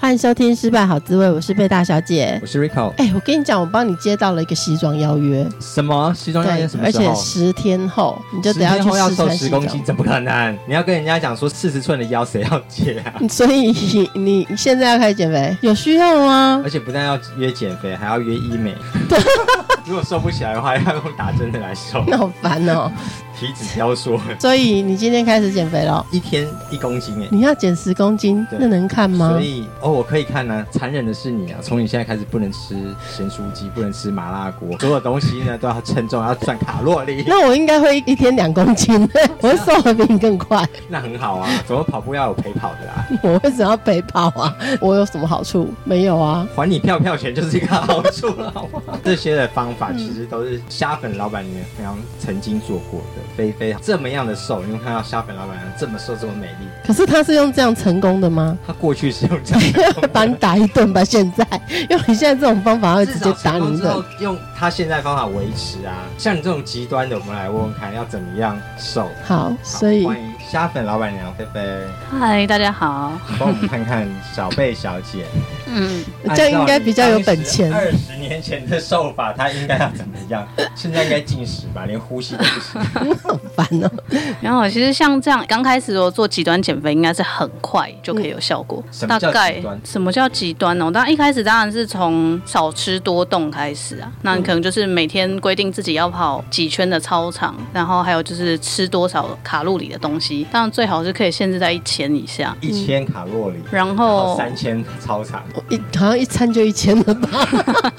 欢迎收听《失败好滋味》，我是贝大小姐，我是 Rico。哎，我跟你讲，我帮你接到了一个西装邀约。什么西装邀约？什么时候？而且十天后你就得要去试穿十公斤，怎么可能？你要跟人家讲说四十寸的腰谁要接啊？所以你现在要开始减肥，有需要吗？而且不但要约减肥，还要约医美。对。如果瘦不起来的话，要用打针的来瘦。那好烦哦。体脂雕塑，所以你今天开始减肥了，一天一公斤哎，你要减十公斤，那能看吗？所以哦，我可以看呢。残忍的是你啊，从你现在开始不能吃咸酥鸡，不能吃麻辣锅，所有东西呢都要称重，要算卡路里。那我应该会一天两公斤，我会瘦的比你更快。那很好啊，怎么跑步要有陪跑的啦？我为什么要陪跑啊？我有什么好处？没有啊，还你票票钱就是一个好处了，好吗？这些的方法其实都是虾粉老板娘非常曾经做过的，非非这么。样的瘦，因为看到虾粉老板娘这么瘦这么美丽，可是她是用这样成功的吗？她过去是用这样，把你打一顿吧。现在用你现在这种方法，会直接打你一顿。用他现在方法维持啊，像你这种极端的，我们来问问看要怎么样瘦。好，好所以欢迎虾粉老板娘菲菲。嗨，大家好。帮我们看看小贝小姐。嗯，这应该比较有本钱。二十年前的瘦法，她应该要怎么样？现在应该进食吧，连呼吸都不行。好烦哦。然后其实像这样，刚开始我做极端减肥，应该是很快就可以有效果。大概什么叫极端呢？当然一开始当然是从少吃多动开始啊。那你可能就是每天规定自己要跑几圈的操场，然后还有就是吃多少卡路里的东西。当然最好是可以限制在一千以下，一千卡路里，然后三千超长。一好像一餐就一千了吧？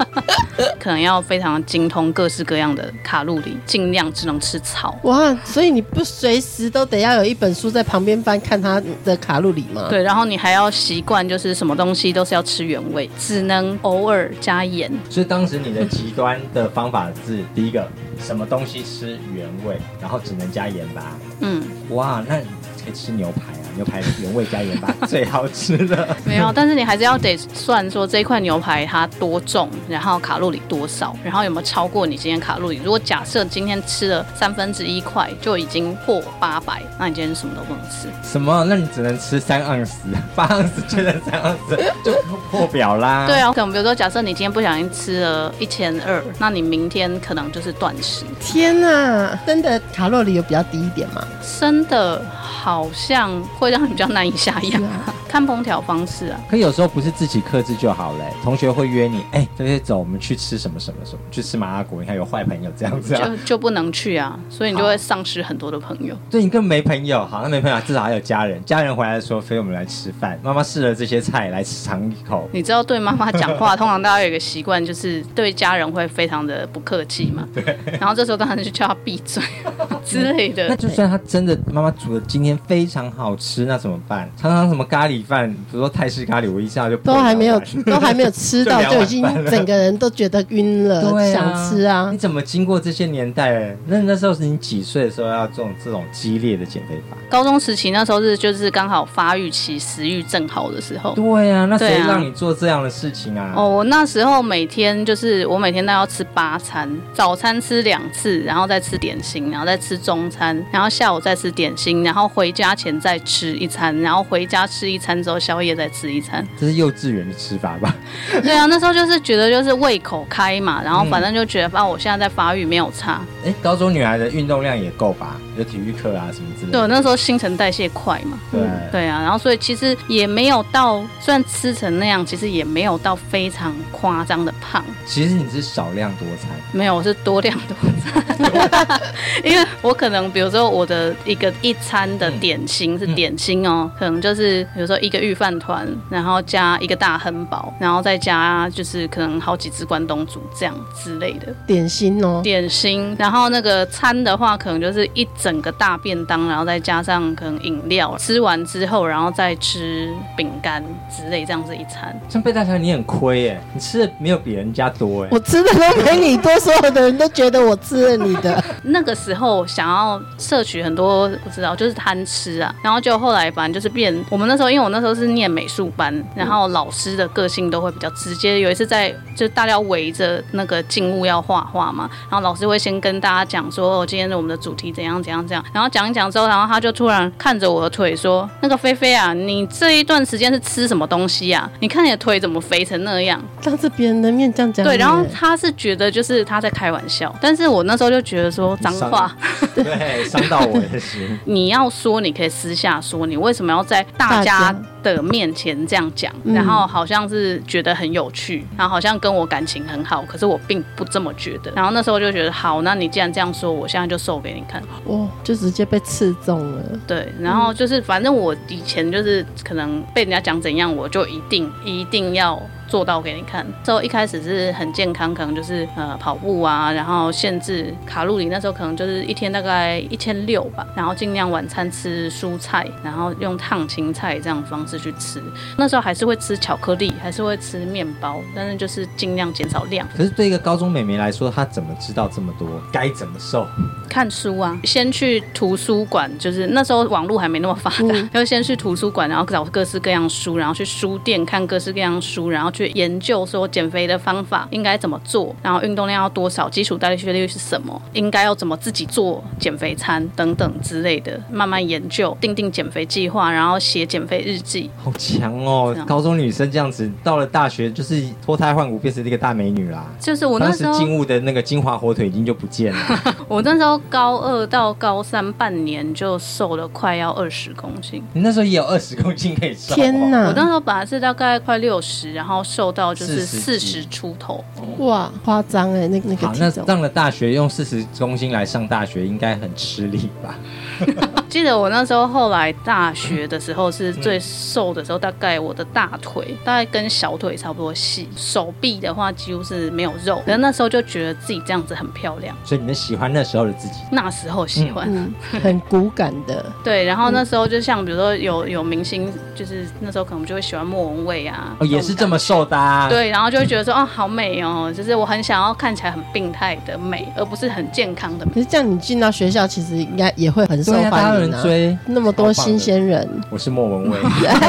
可能要非常精通各式各样的卡路里，尽量只能吃草。哇，所以你不随时都得要有一本书在旁边翻，看它的卡路里吗？对，然后你还要习惯，就是什么东西都是要吃原味，只能偶尔加盐。所以当时你的极端的方法是第一个，什么东西吃原味，然后只能加盐巴？嗯，哇，那。可以吃牛排啊，牛排原味加盐巴 最好吃的。没有，但是你还是要得算说这一块牛排它多重，然后卡路里多少，然后有没有超过你今天卡路里。如果假设今天吃了三分之一块就已经破八百，那你今天什么都不能吃。什么？那你只能吃三盎司，八盎司就能三盎司 就破表啦。对啊，可能比如说假设你今天不小心吃了一千二，那你明天可能就是断食。天哪，真的卡路里有比较低一点吗？真的。好像会让你比较难以下咽，看烹调方式啊。可有时候不是自己克制就好嘞。同学会约你，哎、欸，这些走，我们去吃什么什么什么，去吃麻辣锅。你看有坏朋友这样子，啊，就就不能去啊，所以你就会丧失很多的朋友。对，你根本没朋友，好，那没朋友，至少还有家人。家人回来的时候，所以我们来吃饭。妈妈试了这些菜来尝一口。你知道，对妈妈讲话，通常大家有一个习惯，就是对家人会非常的不客气嘛。对。然后这时候当然就叫他闭嘴 之类的。那就算他真的妈妈煮的今天非常好吃，那怎么办？常常什么咖喱饭，比如说泰式咖喱，我一下就都还没有，都还没有吃到，就，就已经整个人都觉得晕了，啊、想吃啊！你怎么经过这些年代？那那时候是你几岁的时候要做这种这种激烈的减肥法？高中时期那时候是就是刚好发育期，食欲正好的时候。对啊，那谁让你做这样的事情啊？啊哦，我那时候每天就是我每天都要吃八餐，早餐吃两次，然后再吃点心，然后再吃中餐，然后下午再吃点心，然后回家前再吃一餐，然后回家吃一餐之后，宵夜再吃一餐。这是幼稚园的吃法吧？对啊，那时候就是觉得就是胃口开嘛，然后反正就觉得啊，我现在在发育没有差。哎、嗯，高中女孩的运动量也够吧？有体育课啊什么之类的。对，那时候新陈代谢快嘛。对对啊，然后所以其实也没有到，虽然吃成那样，其实也没有到非常夸张的胖。其实你是少量多餐。没有，我是多量多餐。因为我可能比如说我的一个一餐的点心是点心哦，嗯、可能就是比如说一个御饭团，然后加一个大亨堡，然后再加就是可能好几只关东煮这样之类的点心哦，点心。然后那个餐的话，可能就是一整个大便当，然后再加上可能饮料。吃完之后，然后再吃饼干之类，这样子一餐。像贝大小，你很亏耶，你吃的没有比人家多哎。我吃的都没你多，所有的人都觉得我吃了你的。那个时候想要摄取很多，不知道就是贪吃啊。然后就后来反正就是变，我们那时候因为我那时候是念美术班，然后老师的个性都会比较直接。有一次在就大家围着那个静物要画画嘛，然后老师会先跟大家讲说，哦，今天的我们的主题怎样怎样怎样。然后讲一讲之后，然后他就突然看着我的腿说：“那个菲菲啊，你这一段时间是吃什么东西啊？你看你的腿怎么肥成那样？”当着别人的面这样讲。对，然后他是觉得就是他在开玩笑，但是我那时候就觉得说脏话，对，伤到我的心。你要说你可以私下说，你为什么要在大家的面前这样讲？然后好像是觉得很有趣，然后好像跟我感情很好，可是我并不这么觉得。然后那时候就觉得好，那你既然这样说，我现在就瘦给你看。哦，就直接被刺中了。对，然后就是反正我以前就是可能被人家讲怎样，我就一定一定要。做到给你看。之后一开始是很健康，可能就是呃跑步啊，然后限制卡路里。那时候可能就是一天大概一千六吧，然后尽量晚餐吃蔬菜，然后用烫青菜这样方式去吃。那时候还是会吃巧克力，还是会吃面包，但是就是尽量减少量。可是对一个高中美眉来说，她怎么知道这么多？该怎么瘦？看书啊，先去图书馆，就是那时候网络还没那么发达，嗯、先去图书馆，然后找各式各样书，然后去书店看各式各样书，然后去。去研究说减肥的方法应该怎么做，然后运动量要多少，基础代谢率是什么，应该要怎么自己做减肥餐等等之类的，慢慢研究，定定减肥计划，然后写减肥日记。好强哦！高中女生这样子，到了大学就是脱胎换骨，变成一个大美女啦。就是我那时候静物的那个金华火腿已经就不见了。我那时候高二到高三半年就瘦了快要二十公斤。你那时候也有二十公斤可以瘦？天哪！我那时候本来是大概快六十，然后。瘦到就是四十出头，哇，夸张哎！那那个好，那上了大学用四十公斤来上大学，应该很吃力吧？记得我那时候后来大学的时候是最瘦的时候，大概我的大腿大概跟小腿差不多细，手臂的话几乎是没有肉。然后那时候就觉得自己这样子很漂亮，所以你们喜欢那时候的自己？那时候喜欢，嗯嗯、很骨感的。对，然后那时候就像比如说有有明星，就是那时候可能就会喜欢莫文蔚啊，哦，也是这么瘦的、啊。对，然后就会觉得说，哦，好美哦，就是我很想要看起来很病态的美，而不是很健康的美。可是这样，你进到学校其实应该也会很受欢迎啊，追那么多新鲜人。我是莫文蔚，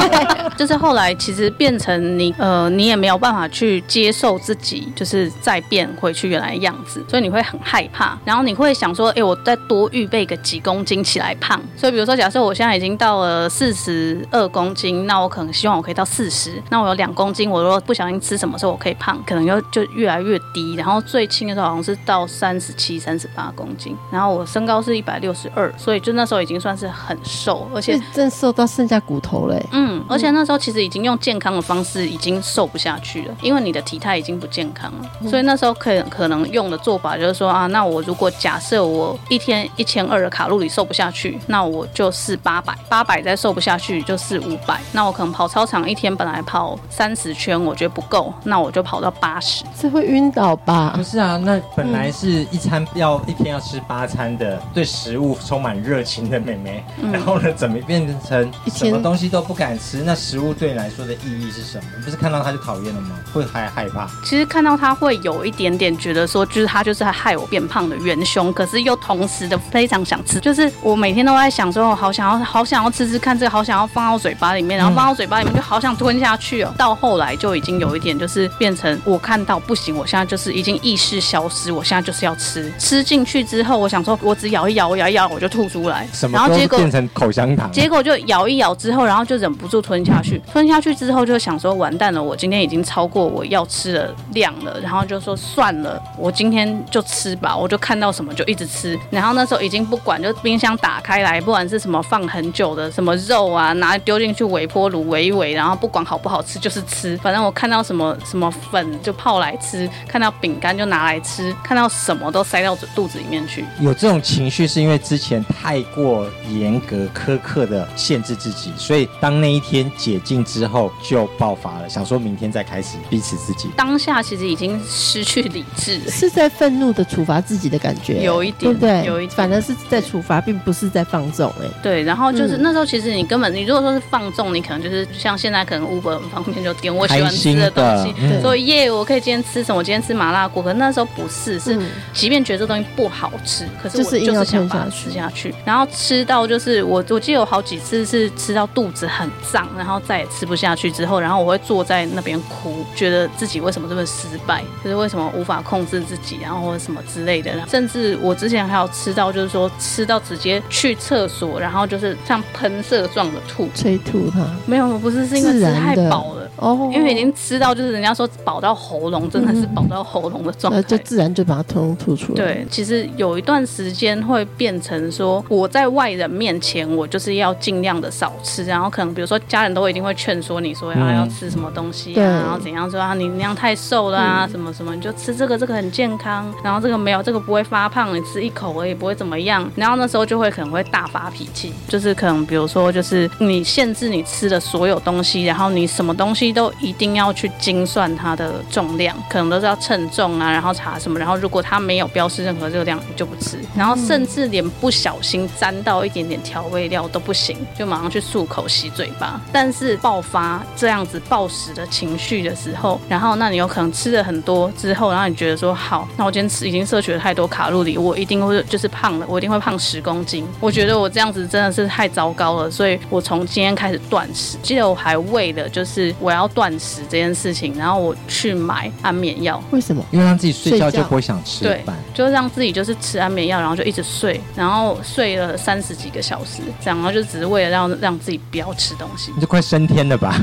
就是后来其实变成你，呃，你也没有办法去接受自己，就是再变回去原来的样子，所以你会很害怕，然后你会想说，哎，我再多预备个几公斤起来胖。所以比如说，假设我现在已经到了四十二公斤，那我可能希望我可以到四十，那我有两公斤，我如果不小心。吃什么时候我可以胖，可能又就越来越低，然后最轻的时候好像是到三十七、三十八公斤，然后我身高是一百六十二，所以就那时候已经算是很瘦，而且真瘦到剩下骨头嘞。嗯，而且那时候其实已经用健康的方式已经瘦不下去了，因为你的体态已经不健康了，所以那时候可可能用的做法就是说啊，那我如果假设我一天一千二的卡路里瘦不下去，那我就试八百，八百再瘦不下去就试五百，那我可能跑操场一天本来跑三十圈，我觉得不够，那我就跑到八十，这会晕倒吧？不是啊，那本来是一餐要、嗯、一天要吃八餐的，对食物充满热情的妹妹，嗯、然后呢，怎么变成什么东西都不敢吃？那食物对你来说的意义是什么？不是看到她就讨厌了吗？会还害怕？其实看到她会有一点点觉得说，就是她就是害我变胖的元凶，可是又同时的非常想吃，就是我每天都在想说，我好想要，好想要吃吃看这个，好想要放到嘴巴里面，然后放到嘴巴里面就好想吞下去哦。嗯、到后来就已经有一点就是。变成我看到不行，我现在就是已经意识消失，我现在就是要吃，吃进去之后，我想说，我只咬一咬，我咬一咬，我就吐出来，然后结果变成口香糖，结果就咬一咬之后，然后就忍不住吞下去，吞下去之后就想说，完蛋了，我今天已经超过我要吃的量了，然后就说算了，我今天就吃吧，我就看到什么就一直吃，然后那时候已经不管，就冰箱打开来，不管是什么放很久的什么肉啊，拿丢进去微波炉围一围，然后不管好不好吃就是吃，反正正我看到什么什么粉就泡来吃，看到饼干就拿来吃，看到什么都塞到肚子里面去。有这种情绪是因为之前太过严格苛刻的限制自己，所以当那一天解禁之后就爆发了，想说明天再开始逼死自己。当下其实已经失去理智，是在愤怒的处罚自己的感觉，有一点，对不对？有一点，反而是在处罚，并不是在放纵。哎，对。然后就是那时候，其实你根本，你如果说是放纵，你可能就是像现在可能 Uber 很方便，就点我喜欢吃的东西，嗯、所以耶，我可以今天吃什么？我今天吃麻辣锅。可那时候不是，是即便觉得这东西不好吃，可是我就是想把它吃下去。然后吃到就是我，我记得有好几次是吃到肚子很胀，然后再也吃不下去之后，然后我会坐在那边哭，觉得自己为什么这么失败，就是为什么无法控制自己，然后或者什么之类的。甚至我之前还有吃到，就是说吃到直接去厕所，然后就是像喷射状的吐，催吐它。没有，不是，是因为吃太饱了。哦，因为已经吃到，就是人家说饱到喉咙，真的是饱到喉咙的状态，就自然就把它通通吐出来。对，其实有一段时间会变成说，我在外人面前，我就是要尽量的少吃，然后可能比如说家人都一定会劝说你说要要吃什么东西啊，然后怎样说啊，你那样太瘦了啊，什么什么，你就吃这个，这个很健康，然后这个没有，这个不会发胖，你吃一口而已不会怎么样。然后那时候就会可能会大发脾气，就是可能比如说就是你限制你吃的所有东西，然后你什么东西都一定要。去精算它的重量，可能都是要称重啊，然后查什么，然后如果它没有标示任何热量，你就不吃，然后甚至连不小心沾到一点点调味料都不行，就马上去漱口洗嘴巴。但是爆发这样子暴食的情绪的时候，然后那你有可能吃了很多之后，然后你觉得说好，那我今天吃已经摄取了太多卡路里，我一定会就是胖了，我一定会胖十公斤。我觉得我这样子真的是太糟糕了，所以我从今天开始断食。记得我还为了就是我要断食这件事情，然后我去买安眠药。为什么？因为让自己睡觉就不会想吃饭。对，就让自己就是吃安眠药，然后就一直睡，然后睡了三十几个小时，这样，然后就只是为了让让自己不要吃东西。你就快升天了吧？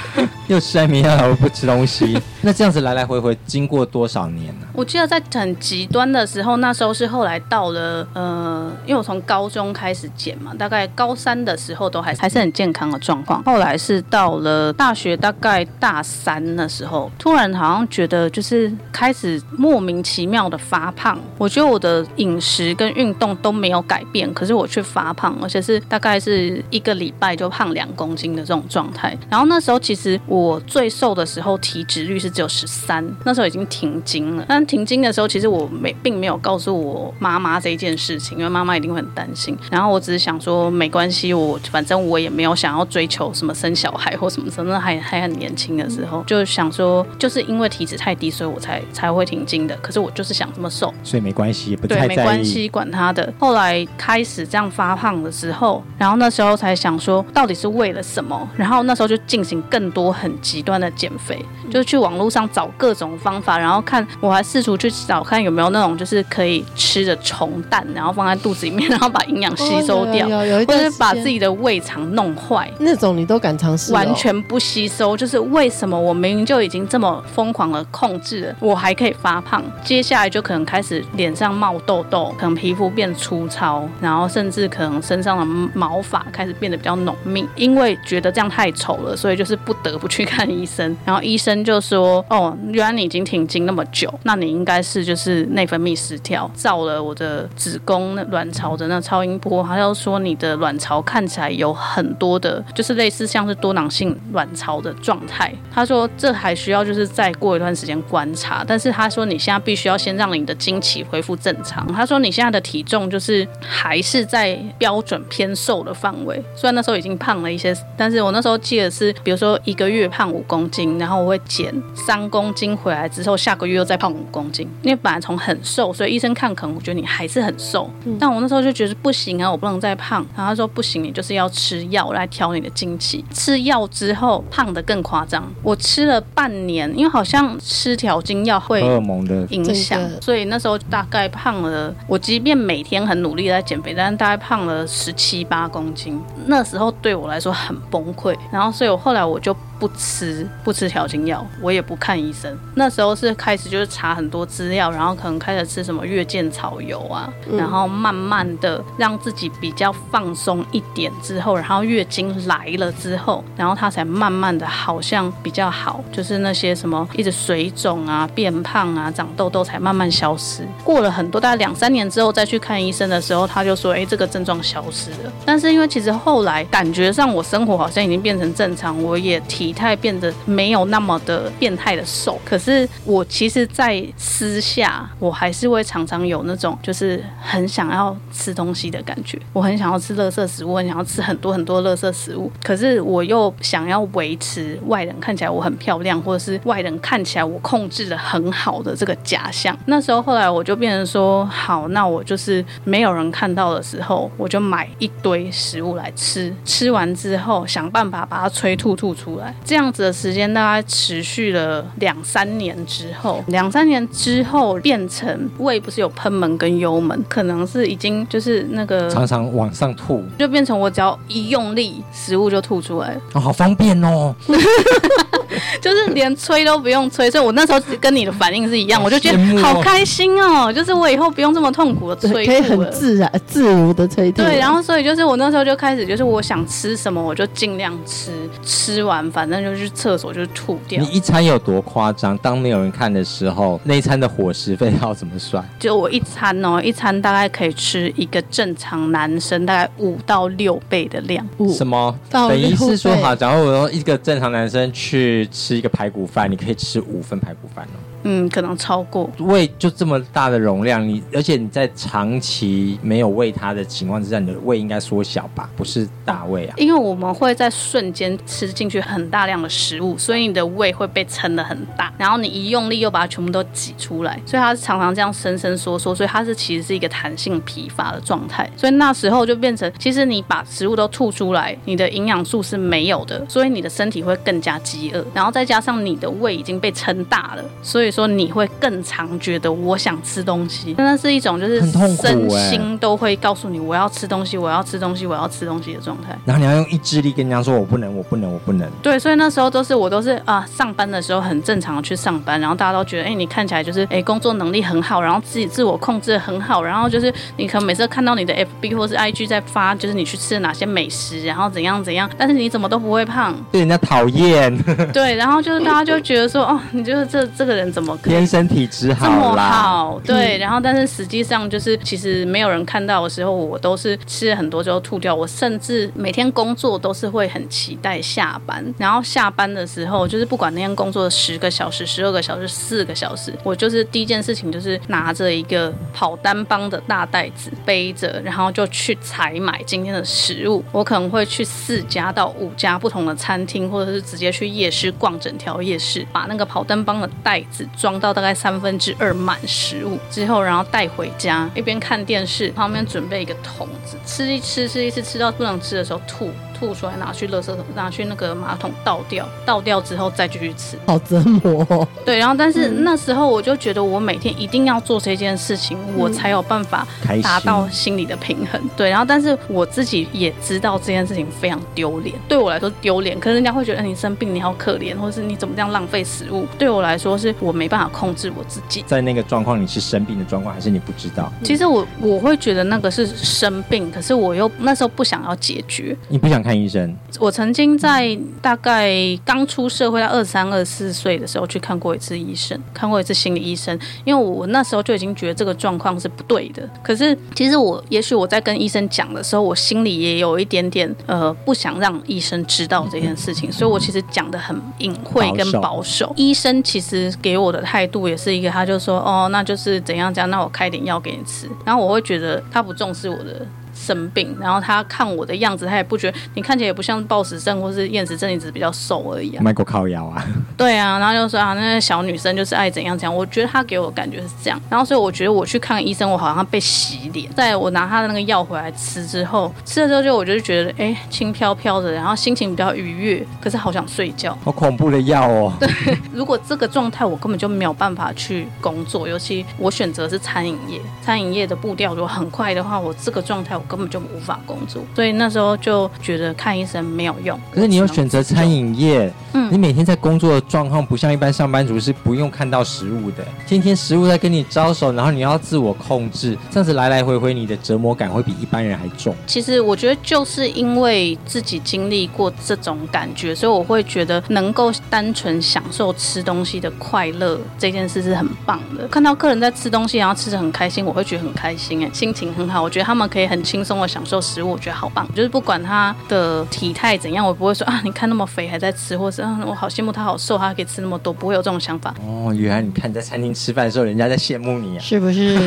又吃安眠药，又不吃东西，那这样子来来回回经过多少年呢？我记得在很极端的时候，那时候是后来到了呃，因为我从高中开始减嘛，大概高三的时候都还还是很健康的状况。后来是到了大学，大概大三的时候，突然好像觉得就是开始莫名其妙的发胖。我觉得我的饮食跟运动都没有改变，可是我却发胖，而且是大概是一个礼拜就胖两公斤的这种状态。然后那时候其实我最瘦的时候体脂率是只有十三，那时候已经停经了，但停经的时候，其实我没并没有告诉我妈妈这一件事情，因为妈妈一定会很担心。然后我只是想说，没关系，我反正我也没有想要追求什么生小孩或什么什么，那还还很年轻的时候，就想说，就是因为体脂太低，所以我才才会停经的。可是我就是想这么瘦，所以没关系，不太在意。对，没关系，管他的。后来开始这样发胖的时候，然后那时候才想说，到底是为了什么？然后那时候就进行更多很极端的减肥，就是去网络上找各种方法，然后看我还试图去。找看有没有那种就是可以吃的虫蛋，然后放在肚子里面，然后把营养吸收掉，哦、有有有有或者是把自己的胃肠弄坏，那种你都敢尝试？完全不吸收，就是为什么我明明就已经这么疯狂的控制了，我还可以发胖？接下来就可能开始脸上冒痘痘，可能皮肤变粗糙，然然后甚至可能身上的毛发开始变得比较浓密，因为觉得这样太丑了，所以就是不得不去看医生。然后医生就说：“哦，原来你已经停经那么久，那你应该是。”就是内分泌失调，照了我的子宫、卵巢的那超音波，他要说你的卵巢看起来有很多的，就是类似像是多囊性卵巢的状态。他说这还需要就是再过一段时间观察，但是他说你现在必须要先让你的经期恢复正常。他说你现在的体重就是还是在标准偏瘦的范围，虽然那时候已经胖了一些，但是我那时候记得是，比如说一个月胖五公斤，然后我会减三公斤回来之后，下个月又再胖五公斤。因为本来从很瘦，所以医生看可能我觉得你还是很瘦，嗯、但我那时候就觉得不行啊，我不能再胖。然后他说不行，你就是要吃药来调你的经期。吃药之后胖的更夸张，我吃了半年，因为好像吃调经药会荷尔蒙的影响，所以那时候大概胖了。我即便每天很努力在减肥，但是大概胖了十七八公斤。那时候对我来说很崩溃。然后所以我后来我就。不吃不吃调经药，我也不看医生。那时候是开始就是查很多资料，然后可能开始吃什么月见草油啊，然后慢慢的让自己比较放松一点之后，然后月经来了之后，然后他才慢慢的好像比较好，就是那些什么一直水肿啊、变胖啊、长痘痘才慢慢消失。过了很多大概两三年之后再去看医生的时候，他就说：“哎，这个症状消失了。”但是因为其实后来感觉上我生活好像已经变成正常，我也体态变得没有那么的变态的瘦。可是我其实，在私下我还是会常常有那种就是很想要吃东西的感觉，我很想要吃垃圾食物，很想要吃很多很多垃圾食物。可是我又想要维持外人看起来我很漂亮，或者是外人看起来我控制得很好的这个假象。那时候后来我就变成说，好，那我就是没有人看到的时候，我就买一堆食物来吃，吃完之后想办法把它催吐吐出来。这样子的时间大概持续了两三年之后，两三年之后变成胃不是有喷门跟幽门，可能是已经就是那个常常往上吐，就变成我只要一用力，食物就吐出来。哦，好方便哦。就是连吹都不用吹，所以我那时候跟你的反应是一样，我就觉得好开心哦。就是我以后不用这么痛苦的催吐，可以很自然、自如的催吐。对，然后所以就是我那时候就开始，就是我想吃什么我就尽量吃，吃完反正就去厕所就吐掉。你一餐有多夸张？当没有人看的时候，那一餐的伙食费要怎么算？就我一餐哦，一餐大概可以吃一个正常男生大概五到六倍的量。什么？等于是说，好，假如我用一个正常男生去吃一个排骨饭，你可以吃五份排骨饭哦。嗯，可能超过胃就这么大的容量，你而且你在长期没有喂它的情况之下，你的胃应该缩小吧？不是大胃啊？因为我们会在瞬间吃进去很大量的食物，所以你的胃会被撑得很大，然后你一用力又把它全部都挤出来，所以它常常这样伸伸缩缩，所以它是其实是一个弹性疲乏的状态。所以那时候就变成，其实你把食物都吐出来，你的营养素是没有的，所以你的身体会更加饥饿，然后再加上你的胃已经被撑大了，所以。说你会更常觉得我想吃东西，真的是一种就是身心都会告诉你我要吃东西，我要吃东西，我要吃东西的状态。然后你要用意志力跟人家说我不能，我不能，我不能。对，所以那时候都是我都是啊，上班的时候很正常的去上班，然后大家都觉得哎，你看起来就是哎工作能力很好，然后自己自我控制的很好，然后就是你可能每次看到你的 FB 或是 IG 在发，就是你去吃了哪些美食，然后怎样怎样，但是你怎么都不会胖，被人家讨厌。对，然后就是大家就觉得说哦，你就是这这个人。怎么天生体质好这么好？对，然后但是实际上就是，其实没有人看到的时候，我都是吃了很多之后吐掉。我甚至每天工作都是会很期待下班，然后下班的时候，就是不管那天工作十个小时、十二个小时、四个小时，我就是第一件事情就是拿着一个跑单帮的大袋子背着，然后就去采买今天的食物。我可能会去四家到五家不同的餐厅，或者是直接去夜市逛整条夜市，把那个跑单帮的袋子。装到大概三分之二满食物之后，然后带回家，一边看电视，旁边准备一个桶子，吃一吃，吃一吃，吃到不能吃的时候吐。吐出来，拿去垃圾桶，拿去那个马桶倒掉，倒掉之后再继续吃，好折磨哦。对，然后但是那时候我就觉得我每天一定要做这件事情，嗯、我才有办法达到心理的平衡。对，然后但是我自己也知道这件事情非常丢脸，对我来说丢脸，可是人家会觉得你生病你好可怜，或者是你怎么这样浪费食物？对我来说是我没办法控制我自己。在那个状况，你是生病的状况，还是你不知道？其实我我会觉得那个是生病，可是我又那时候不想要解决，你不想。看医生，我曾经在大概刚出社会，到二三二四岁的时候去看过一次医生，看过一次心理医生，因为我那时候就已经觉得这个状况是不对的。可是其实我，也许我在跟医生讲的时候，我心里也有一点点呃不想让医生知道这件事情，所以我其实讲的很隐晦跟保守。医生其实给我的态度也是一个，他就说哦，那就是怎样怎样，那我开点药给你吃。然后我会觉得他不重视我的。生病，然后他看我的样子，他也不觉得你看起来也不像暴食症或是厌食症，你只是比较瘦而已啊。卖过靠腰啊？对啊，然后就说啊，那个小女生就是爱怎样怎样。我觉得他给我的感觉是这样，然后所以我觉得我去看医生，我好像被洗脸。在我拿他的那个药回来吃之后，吃了之后就我就觉得哎，轻飘飘的，然后心情比较愉悦，可是好想睡觉。好恐怖的药哦。对，如果这个状态我根本就没有办法去工作，尤其我选择是餐饮业，餐饮业的步调如果很快的话，我这个状态我根本就无法工作，所以那时候就觉得看医生没有用。可是你有选择餐饮业，嗯，你每天在工作的状况不像一般上班族是不用看到食物的，天天食物在跟你招手，然后你要自我控制，这样子来来回回，你的折磨感会比一般人还重。其实我觉得就是因为自己经历过这种感觉，所以我会觉得能够单纯享受吃东西的快乐这件事是很棒的。看到客人在吃东西，然后吃得很开心，我会觉得很开心，哎，心情很好。我觉得他们可以很轻松的享受食物，我觉得好棒。就是不管他的体态怎样，我不会说啊，你看那么肥还在吃，或是啊，我好羡慕他好瘦，他可以吃那么多，不会有这种想法。哦，原来你看你在餐厅吃饭的时候，人家在羡慕你啊，是不是？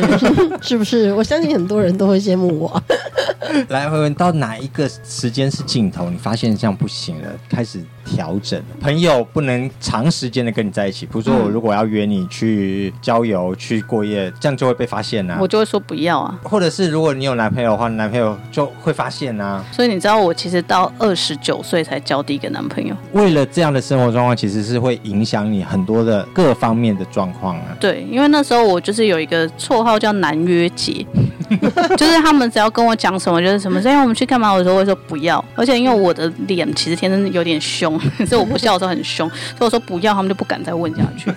是不 是？我相信很多人都会羡慕我。来，回问到哪一个时间是尽头？你发现这样不行了，开始。调整，朋友不能长时间的跟你在一起。比如说，我如果要约你去郊游、去过夜，这样就会被发现啊。我就会说不要啊。或者是如果你有男朋友的话，男朋友就会发现啊。所以你知道，我其实到二十九岁才交第一个男朋友。为了这样的生活状况，其实是会影响你很多的各方面的状况啊。对，因为那时候我就是有一个绰号叫男约姐，就是他们只要跟我讲什么，就是什么，所以我们去干嘛，我都会说不要。而且因为我的脸其实天生有点凶。所以我不笑的时候很凶，所以我说不要，他们就不敢再问下去。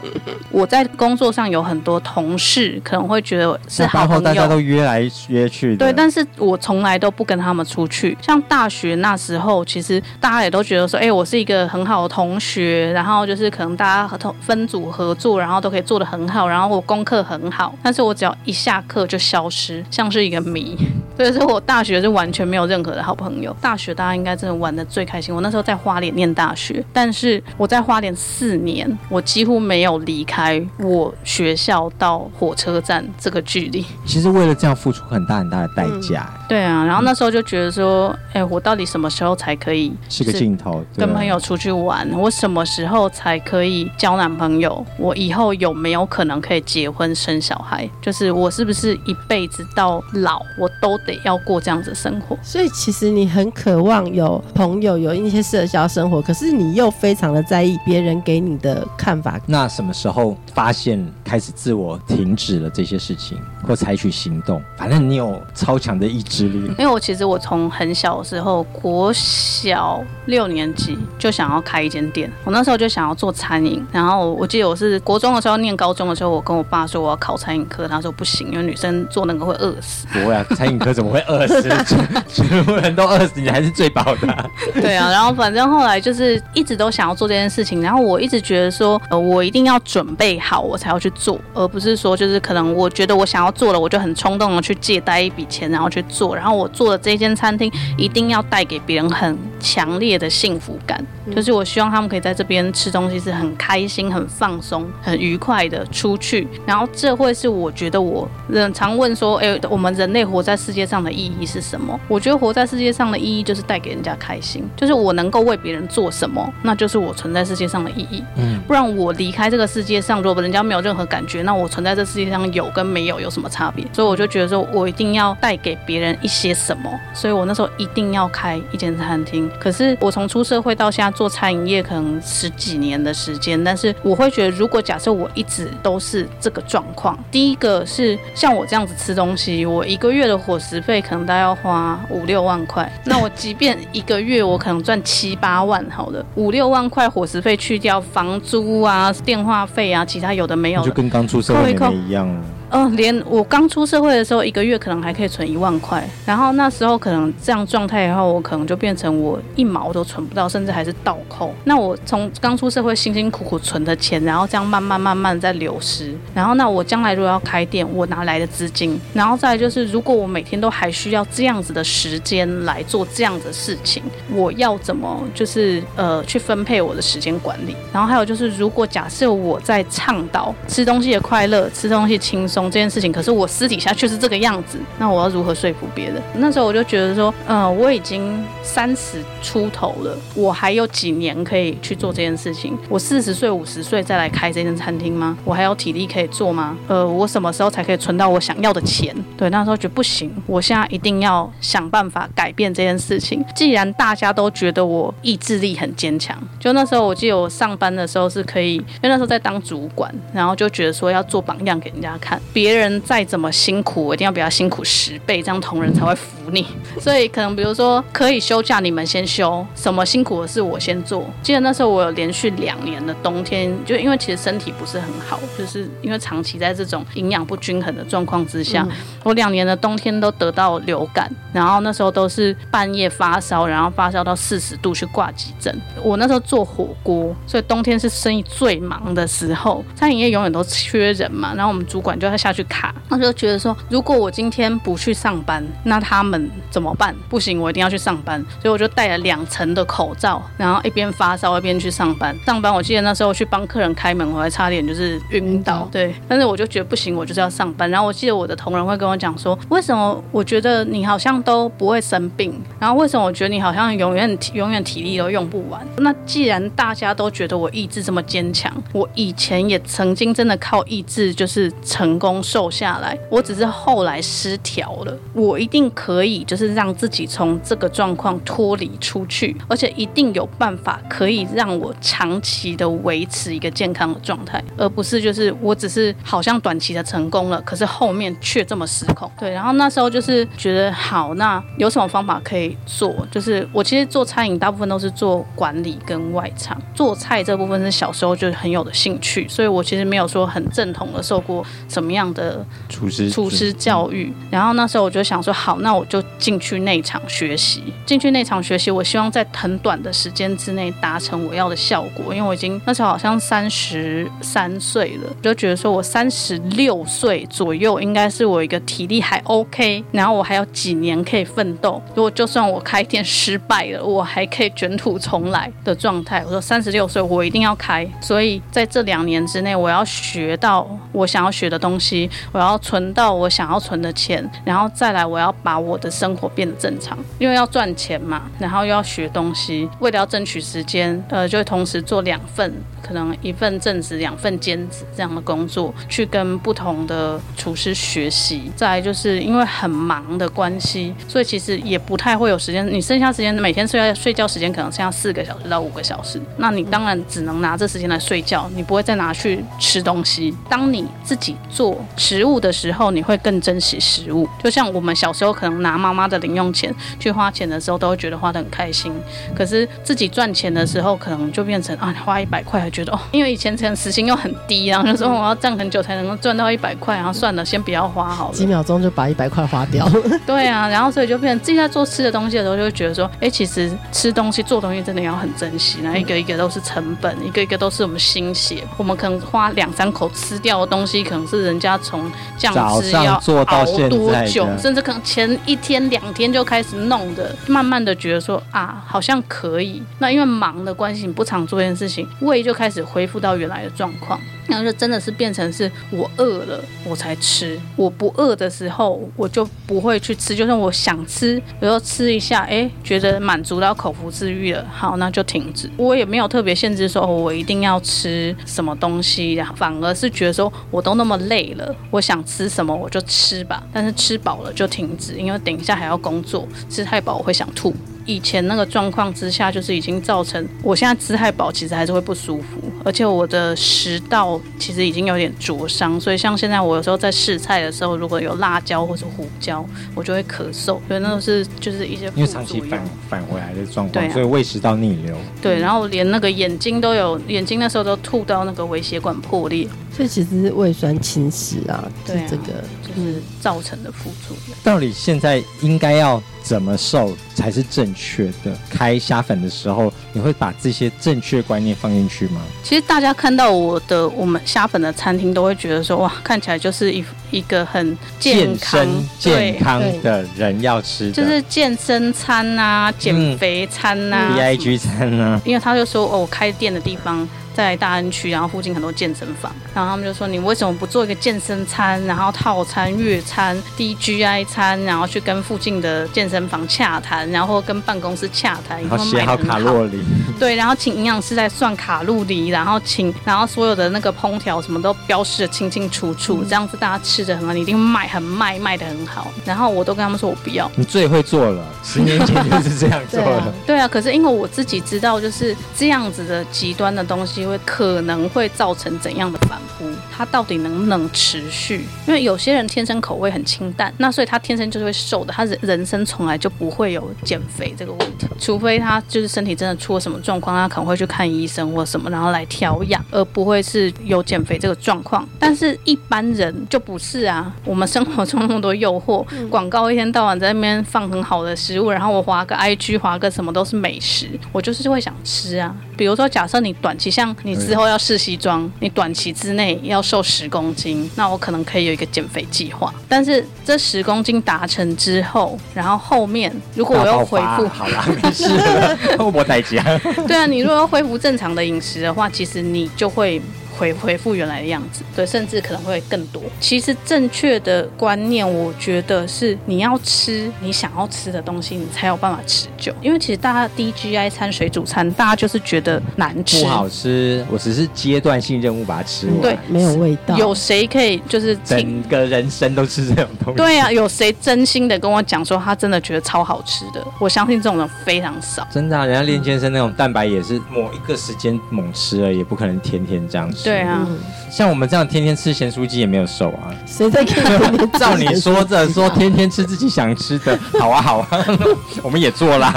我在工作上有很多同事可能会觉得是好朋友，大家都约来约去。对，但是我从来都不跟他们出去。像大学那时候，其实大家也都觉得说，哎，我是一个很好的同学，然后就是可能大家合同分组合作，然后都可以做得很好，然后我功课很好，但是我只要一下课就消失，像是一个谜。所以说我大学是完全没有任何的好朋友。大学大家应该真的玩的最开心。我那时候在花莲念大学，但是我在花莲四年，我几乎没有离开我学校到火车站这个距离。其实为了这样付出很大很大的代价。嗯、对啊，然后那时候就觉得说，哎、欸，我到底什么时候才可以是个尽头？跟朋友出去玩，我什么时候才可以交男朋友？我以后有没有可能可以结婚生小孩？就是我是不是一辈子到老我都得要过这样子的生活，所以其实你很渴望有朋友，有一些社交生活，可是你又非常的在意别人给你的看法。那什么时候发现开始自我停止了这些事情，或采取行动？反正你有超强的意志力。因为我其实我从很小的时候，国小六年级就想要开一间店，我那时候就想要做餐饮。然后我记得我是国中的时候念高中的时候，我跟我爸说我要考餐饮科，他说不行，因为女生做那个会饿死。不会啊，餐饮科怎么会饿死？全部人都饿死，你还是最饱的啊。对啊，然后反正后来就是一直都想要做这件事情，然后我一直觉得说，呃，我一定要准备好我才要去做，而不是说就是可能我觉得我想要做了，我就很冲动的去借贷一笔钱然后去做，然后我做的这间餐厅一定要带给别人很强烈的幸福感，就是我希望他们可以在这边吃东西是很开心、很放松、很愉快的出去，然后这会是我觉得我人常问说，哎，我们人类活在世界上的意义是什么？我觉得活在世界上的意义就是带给人家开心，就是我能够为别人做什么，那就是我存在世界上的意义。嗯，不然我离开这个世界上，如果人家没有任何感觉，那我存在这世界上有跟没有有什么差别？所以我就觉得说我一定要带给别人一些什么，所以我那时候一定要开一间餐厅。可是我从出社会到现在做餐饮业，可能十几年的时间，但是我会觉得，如果假设我一直都是这个状况，第一个是像我这样子吃东西，我一个月的伙食费可能大概要花五六万块，那我即便一个月我可能赚七八万，好的，五六万块伙食费去掉房租啊、电话费啊，其他有的没有的，就跟刚出社会一样。嗯、连我刚出社会的时候，一个月可能还可以存一万块，然后那时候可能这样状态以后，我可能就变成我一毛都存不到，甚至还是倒扣。那我从刚出社会辛辛苦苦存的钱，然后这样慢慢慢慢在流失，然后那我将来如果要开店，我哪来的资金？然后再就是，如果我每天都还需要这样子的时间来做这样的事情，我要怎么就是呃去分配我的时间管理？然后还有就是，如果假设我在倡导吃东西的快乐，吃东西轻松。这件事情，可是我私底下却是这个样子，那我要如何说服别人？那时候我就觉得说，嗯、我已经三十出头了，我还有几年可以去做这件事情。我四十岁、五十岁再来开这间餐厅吗？我还有体力可以做吗？呃，我什么时候才可以存到我想要的钱？对，那时候觉得不行，我现在一定要想办法改变这件事情。既然大家都觉得我意志力很坚强，就那时候我记得我上班的时候是可以，因为那时候在当主管，然后就觉得说要做榜样给人家看。别人再怎么辛苦，我一定要比他辛苦十倍，这样同仁才会服你。所以可能比如说可以休假，你们先休，什么辛苦的事我先做。记得那时候我有连续两年的冬天，就因为其实身体不是很好，就是因为长期在这种营养不均衡的状况之下，嗯、我两年的冬天都得到流感，然后那时候都是半夜发烧，然后发烧到四十度去挂急诊。我那时候做火锅，所以冬天是生意最忙的时候，餐饮业永远都缺人嘛，然后我们主管就要下去卡，那就觉得说，如果我今天不去上班，那他们怎么办？不行，我一定要去上班，所以我就戴了两层的口罩，然后一边发烧一边去上班。上班，我记得那时候去帮客人开门，我还差点就是晕倒。对，但是我就觉得不行，我就是要上班。然后我记得我的同仁会跟我讲说，为什么我觉得你好像都不会生病？然后为什么我觉得你好像永远永远体力都用不完？那既然大家都觉得我意志这么坚强，我以前也曾经真的靠意志就是成功瘦下来，我只是后来失调了。我一定可以，就是让自己从这个状况脱离出去，而且一定有办法可以让我长期的维持一个健康的状态，而不是就是我只是好像短期的成功了，可是后面却这么失控。对，然后那时候就是觉得好，那有什么方法可以做？就是我其实做餐饮大部分都是做管理跟外场，做菜这部分是小时候就很有的兴趣，所以我其实没有说很正统的受过什么样的厨师厨师教育。然后那时候我就想说，好，那我就进去内场学习，进去内场学习，我希望在很短的时间之内达成我要的效果，因为我已经那时候好像三十三岁了，就觉得说我三十六岁左右应该是我一个体力还 OK，然后我还有几年可以奋斗。如果就算我开店失败了，我还可以卷土重来的状态。我说三十六岁我一定要开，所以在这两年之内，我要学到我想要学的东西，我要存到我想要存的钱，然后再来我要把我的生活变得正常，因为要赚钱嘛，然后又要学东西，为了要争取时间，呃，就会同时做两份。可能一份正职，两份兼职这样的工作，去跟不同的厨师学习。再来就是因为很忙的关系，所以其实也不太会有时间。你剩下时间每天睡觉睡觉时间可能剩下四个小时到五个小时，那你当然只能拿这时间来睡觉，你不会再拿去吃东西。当你自己做食物的时候，你会更珍惜食物。就像我们小时候可能拿妈妈的零用钱去花钱的时候，都会觉得花得很开心。可是自己赚钱的时候，可能就变成啊，你花一百块还。觉得哦，因为以前可能时薪又很低，然后就说我要赚很久才能够赚到一百块，然后算了，先不要花好了，几秒钟就把一百块花掉。对啊，然后所以就变成自己在做吃的东西的时候，就会觉得说，哎，其实吃东西做东西真的要很珍惜，然后一个一个都是成本，一个一个都是我们心血。我们可能花两三口吃掉的东西，可能是人家从酱汁要做到多久，甚至可能前一天两天就开始弄的，慢慢的觉得说啊，好像可以。那因为忙的关系，你不常做这件事情，胃就。开始恢复到原来的状况，然后就真的是变成是我饿了我才吃，我不饿的时候我就不会去吃，就算我想吃，比如说吃一下，哎，觉得满足到口腹之欲了，好，那就停止。我也没有特别限制说我一定要吃什么东西，然后反而是觉得说我都那么累了，我想吃什么我就吃吧，但是吃饱了就停止，因为等一下还要工作，吃太饱我会想吐。以前那个状况之下，就是已经造成我现在吃太饱，其实还是会不舒服，而且我的食道其实已经有点灼伤，所以像现在我有时候在试菜的时候，如果有辣椒或者胡椒，我就会咳嗽，所以那都是就是一些因为长期返返回来的状况，所以胃食道逆流。对，然后连那个眼睛都有，眼睛那时候都吐到那个微血管破裂，所以其实是胃酸侵蚀啊，对这个就是造成的副作用。到底现在应该要怎么瘦才是正确的？开虾粉的时候，你会把这些正确观念放进去吗？其实大家看到我的我们虾粉的餐厅，都会觉得说，哇，看起来就是一一个很健康、健康的人要吃的，就是健身餐啊，减肥餐啊，B I G 餐啊。因为他就说，哦，我开店的地方。在大安区，然后附近很多健身房，然后他们就说：“你为什么不做一个健身餐，然后套餐、月餐、DGI 餐，然后去跟附近的健身房洽谈，然后跟办公室洽谈，然后写好卡路里，对，然后请营养师来算卡路里，然后请，然后所有的那个烹调什么都标示的清清楚楚，这样子大家吃的很好，你一定卖很卖，卖的很好。然后我都跟他们说我不要，你最会做了，十年前就是这样 做的，对啊。可是因为我自己知道，就是这样子的极端的东西。会可能会造成怎样的反扑？它到底能不能持续？因为有些人天生口味很清淡，那所以他天生就是会瘦的，他人人生从来就不会有减肥这个问题，除非他就是身体真的出了什么状况，他可能会去看医生或什么，然后来调养，而不会是有减肥这个状况。但是一般人就不是啊，我们生活中那么多诱惑，广告一天到晚在那边放很好的食物，然后我划个 IG，划个什么都是美食，我就是会想吃啊。比如说，假设你短期像你之后要试西装，你短期之内要瘦十公斤，那我可能可以有一个减肥计划。但是这十公斤达成之后，然后后面如果我要恢复，好啦，没事了，我代价。对啊，你如果要恢复正常的饮食的话，其实你就会。回回复原来的样子，对，甚至可能会更多。其实正确的观念，我觉得是你要吃你想要吃的东西，你才有办法持久。因为其实大家低 GI 餐、水煮餐，大家就是觉得难吃、不好吃。我只是阶段性任务把它吃完，对，没有味道。有谁可以就是整个人生都吃这种东西？对啊，有谁真心的跟我讲说他真的觉得超好吃的？我相信这种人非常少。真的、啊，人家练健身那种蛋白也是某一个时间猛吃了，也不可能天天这样吃。对啊，像我们这样天天吃咸酥鸡也没有瘦啊。谁在看？照你说着说天天吃自己想吃的，好啊好啊，我们也做啦。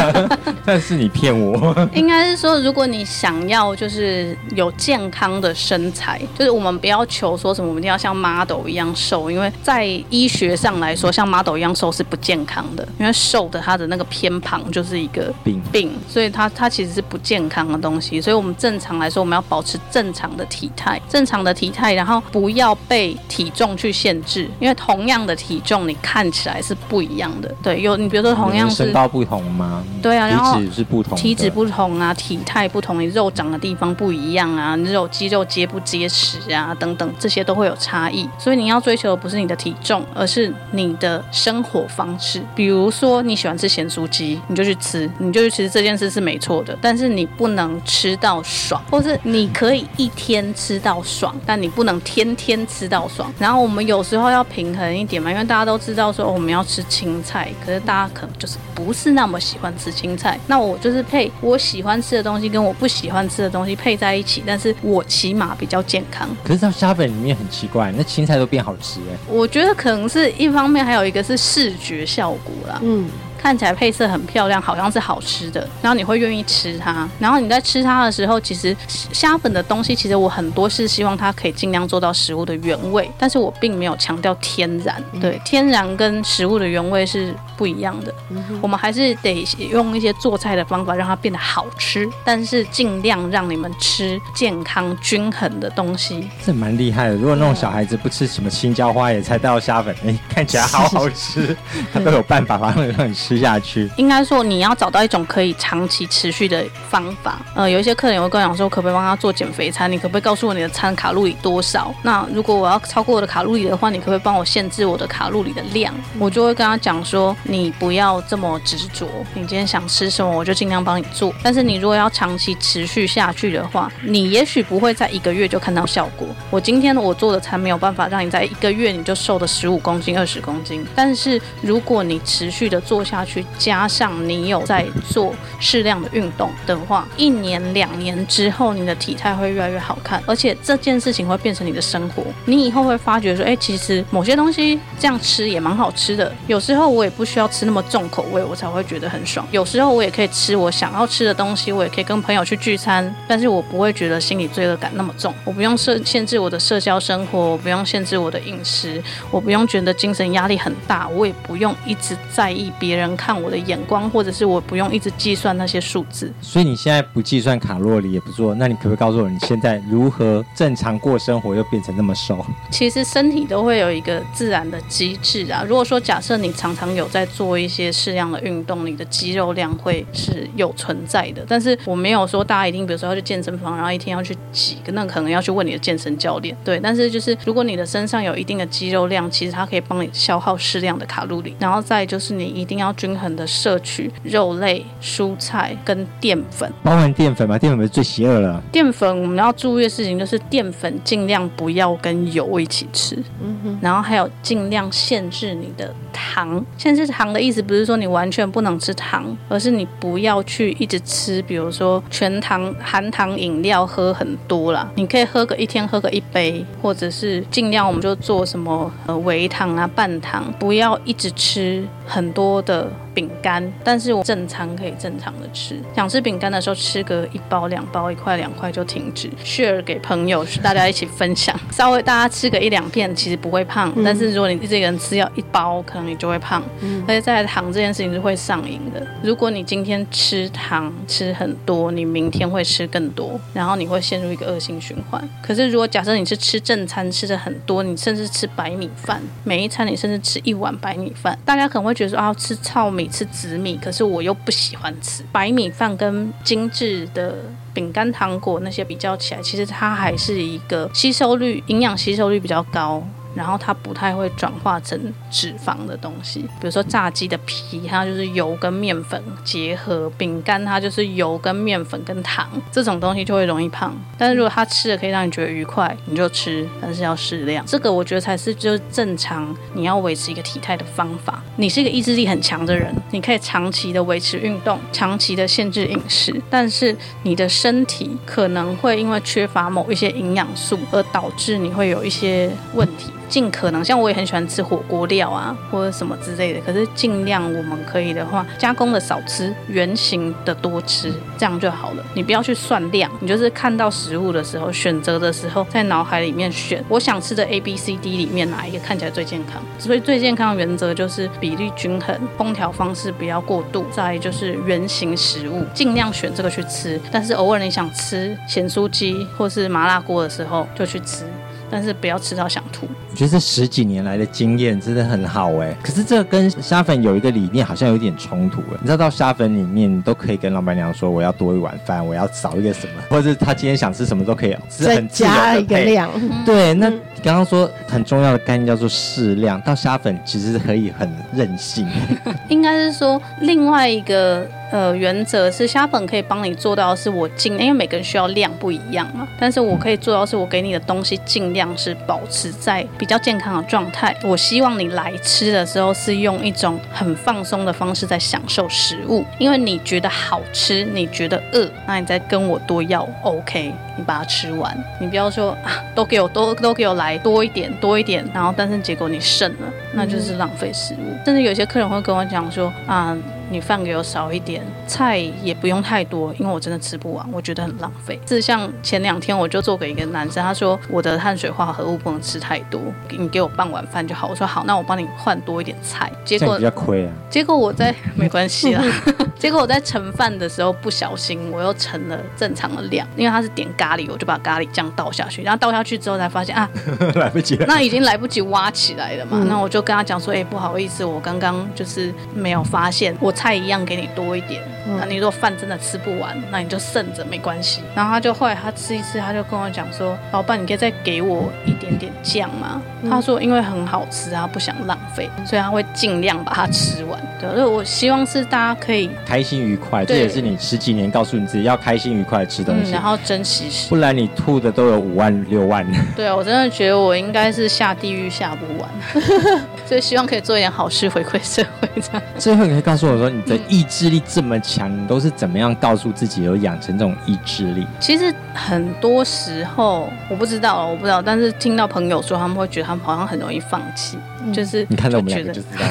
但是你骗我。应该是说，如果你想要就是有健康的身材，就是我们不要求说什么我们一定要像 model 一样瘦，因为在医学上来说，像 model 一样瘦是不健康的，因为瘦的它的那个偏旁就是一个病病，所以它它其实是不健康的东西。所以我们正常来说，我们要保持正常的体态，正常的体态，然后不要被体重去限制，因为同样的体重，你看起来是不一样的。对，有你比如说同样是身高不同吗？对啊，然后体脂是不同，体脂不同啊，体态不同，你肉长的地方不一样啊，你肉肌肉结不结实啊，等等，这些都会有差异。所以你要追求的不是你的体重，而是你的生活方式。比如说你喜欢吃咸酥鸡，你就去吃，你就去吃，这件事是没错的。但是你不能吃到爽，或是你可以一天吃到爽，但你不能天天吃到爽。然后我们有时候要平衡一点嘛，因为大家都知道说我们要吃青菜，可是大家可能就是不是那么喜欢吃青菜。那我就是配我喜欢吃的东西跟我不喜欢吃的东西配在一起，但是我起码比较健康。可是到虾粉里面很奇怪，那青菜都变好吃哎。我觉得可能是一方面，还有一个是视觉效果啦。嗯。看起来配色很漂亮，好像是好吃的，然后你会愿意吃它。然后你在吃它的时候，其实虾粉的东西，其实我很多是希望它可以尽量做到食物的原味，但是我并没有强调天然。对，天然跟食物的原味是不一样的。我们还是得用一些做菜的方法让它变得好吃，但是尽量让你们吃健康均衡的东西。这蛮厉害的。如果那种小孩子不吃什么青椒花椰菜，带到虾粉，哎，看起来好好吃，他都有办法把它让你吃。下去，应该说你要找到一种可以长期持续的方法。呃，有一些客人会跟我讲说，可不可以帮他做减肥餐？你可不可以告诉我你的餐卡路里多少？那如果我要超过我的卡路里的话，你可不可以帮我限制我的卡路里的量？我就会跟他讲说，你不要这么执着，你今天想吃什么，我就尽量帮你做。但是你如果要长期持续下去的话，你也许不会在一个月就看到效果。我今天我做的餐没有办法让你在一个月你就瘦了十五公斤、二十公斤。但是如果你持续的做下，去加上你有在做适量的运动的话，一年两年之后，你的体态会越来越好看，而且这件事情会变成你的生活。你以后会发觉说，哎，其实某些东西这样吃也蛮好吃的。有时候我也不需要吃那么重口味，我才会觉得很爽。有时候我也可以吃我想要吃的东西，我也可以跟朋友去聚餐，但是我不会觉得心理罪恶感那么重。我不用设限制我的社交生活，我不用限制我的饮食，我不用觉得精神压力很大，我也不用一直在意别人。看我的眼光，或者是我不用一直计算那些数字。所以你现在不计算卡路里也不做，那你可不可以告诉我，你现在如何正常过生活又变成那么瘦？其实身体都会有一个自然的机制啊。如果说假设你常常有在做一些适量的运动，你的肌肉量会是有存在的。但是我没有说大家一定，比如说要去健身房，然后一天要去几个，那可能要去问你的健身教练。对，但是就是如果你的身上有一定的肌肉量，其实它可以帮你消耗适量的卡路里。然后再就是你一定要。均衡的摄取肉类、蔬菜跟淀粉。包含淀粉吗？淀粉不是最邪恶了。淀粉我们要注意的事情就是淀粉尽量不要跟油一起吃。嗯哼。然后还有尽量限制你的糖。限制糖的意思不是说你完全不能吃糖，而是你不要去一直吃，比如说全糖、含糖饮料喝很多啦。你可以喝个一天喝个一杯，或者是尽量我们就做什么呃微糖啊、半糖，不要一直吃很多的。Girl. 饼干，但是我正餐可以正常的吃。想吃饼干的时候，吃个一包、两包，一块、两块就停止。share 给朋友，是大家一起分享。稍微大家吃个一两片，其实不会胖。嗯、但是如果你这个人吃要一包，可能你就会胖。嗯、而且在糖这件事情是会上瘾的。如果你今天吃糖吃很多，你明天会吃更多，然后你会陷入一个恶性循环。可是如果假设你是吃正餐吃的很多，你甚至吃白米饭，每一餐你甚至吃一碗白米饭，大家可能会觉得说啊，吃糙米。吃紫米，可是我又不喜欢吃白米饭，跟精致的饼干、糖果那些比较起来，其实它还是一个吸收率、营养吸收率比较高。然后它不太会转化成脂肪的东西，比如说炸鸡的皮，它就是油跟面粉结合；饼干它就是油跟面粉跟糖，这种东西就会容易胖。但是如果它吃了可以让你觉得愉快，你就吃，但是要适量。这个我觉得才是就是正常你要维持一个体态的方法。你是一个意志力很强的人，你可以长期的维持运动，长期的限制饮食，但是你的身体可能会因为缺乏某一些营养素而导致你会有一些问题。尽可能，像我也很喜欢吃火锅料啊，或者什么之类的。可是尽量我们可以的话，加工的少吃，原型的多吃，这样就好了。你不要去算量，你就是看到食物的时候，选择的时候，在脑海里面选我想吃的 A、B、C、D 里面哪一个看起来最健康。所以最健康的原则就是比例均衡，烹调方式不要过度，再就是原型食物，尽量选这个去吃。但是偶尔你想吃咸酥鸡或是麻辣锅的时候，就去吃。但是不要吃到想吐。我觉得这十几年来的经验真的很好哎。可是这跟虾粉有一个理念好像有点冲突哎。你知道到虾粉里面，你都可以跟老板娘说我要多一碗饭，我要少一个什么，或者是他今天想吃什么都可以，是很加一个量。对，那你刚刚说很重要的概念叫做适量，到虾粉其实是可以很任性。应该是说另外一个。呃，原则是虾粉可以帮你做到，是我尽，因为每个人需要量不一样嘛。但是我可以做到，是我给你的东西尽量是保持在比较健康的状态。我希望你来吃的时候是用一种很放松的方式在享受食物，因为你觉得好吃，你觉得饿，那你再跟我多要，OK，你把它吃完。你不要说啊，都给我多，都给我来多一点，多一点，然后但是结果你剩了，那就是浪费食物。甚至有些客人会跟我讲说啊。你饭给我少一点，菜也不用太多，因为我真的吃不完，我觉得很浪费。是像前两天我就做给一个男生，他说我的碳水化合物不能吃太多，你给我半碗饭就好。我说好，那我帮你换多一点菜。结果比较亏啊。结果我在没关系啦。结果我在盛饭的时候不小心，我又盛了正常的量，因为他是点咖喱，我就把咖喱酱倒下去，然后倒下去之后才发现啊，来不及了，那已经来不及挖起来了嘛。那、嗯、我就跟他讲说，哎、欸，不好意思，我刚刚就是没有发现我。菜一样给你多一点，那你如果饭真的吃不完，那你就剩着没关系。然后他就后来他吃一吃，他就跟我讲说：“老板，你可以再给我一点点酱吗？”嗯、他说：“因为很好吃啊，不想浪费，所以他会尽量把它吃完。”对，所以我希望是大家可以开心愉快，这也是你十几年告诉你自己要开心愉快吃东西，嗯、然后珍惜食，不然你吐的都有五万六万。对啊，我真的觉得我应该是下地狱下不完，所以希望可以做一点好事回馈社会。这样最后你可以告诉我说。你的意志力这么强，你都是怎么样告诉自己有养成这种意志力？其实很多时候我不知道，我不知道，但是听到朋友说，他们会觉得他们好像很容易放弃，嗯、就是你看到我们两个就知道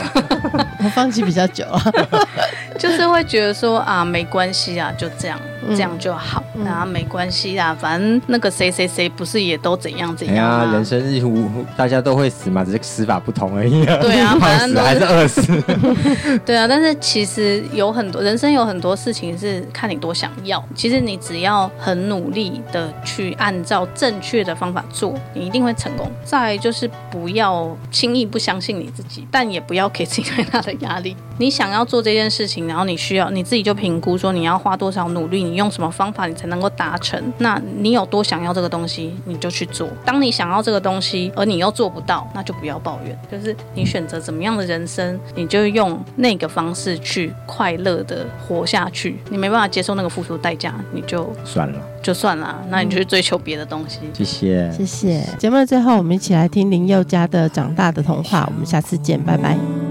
了，我放弃比较久啊，就是会觉得说啊，没关系啊，就这样。这样就好，那、嗯、没关系啊，反正那个谁谁谁不是也都怎样怎样吗？啊、人生日无大家都会死嘛，只是死法不同而已。对啊，反正还是饿死。对啊，但是其实有很多人生有很多事情是看你多想要。其实你只要很努力的去按照正确的方法做，你一定会成功。再来就是不要轻易不相信你自己，但也不要给自己太大的的压力。你想要做这件事情，然后你需要你自己就评估说你要花多少努力，你用什么方法你才能够达成。那你有多想要这个东西，你就去做。当你想要这个东西，而你又做不到，那就不要抱怨。就是你选择怎么样的人生，你就用那个方式去快乐的活下去。你没办法接受那个付出代价，你就算了，就算了。那你就去追求别的东西。谢谢，谢谢。节目的最后，我们一起来听林宥嘉的《长大的童话》。我们下次见，拜拜。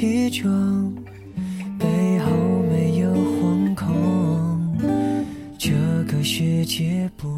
起床，背后没有惶恐，这个世界不。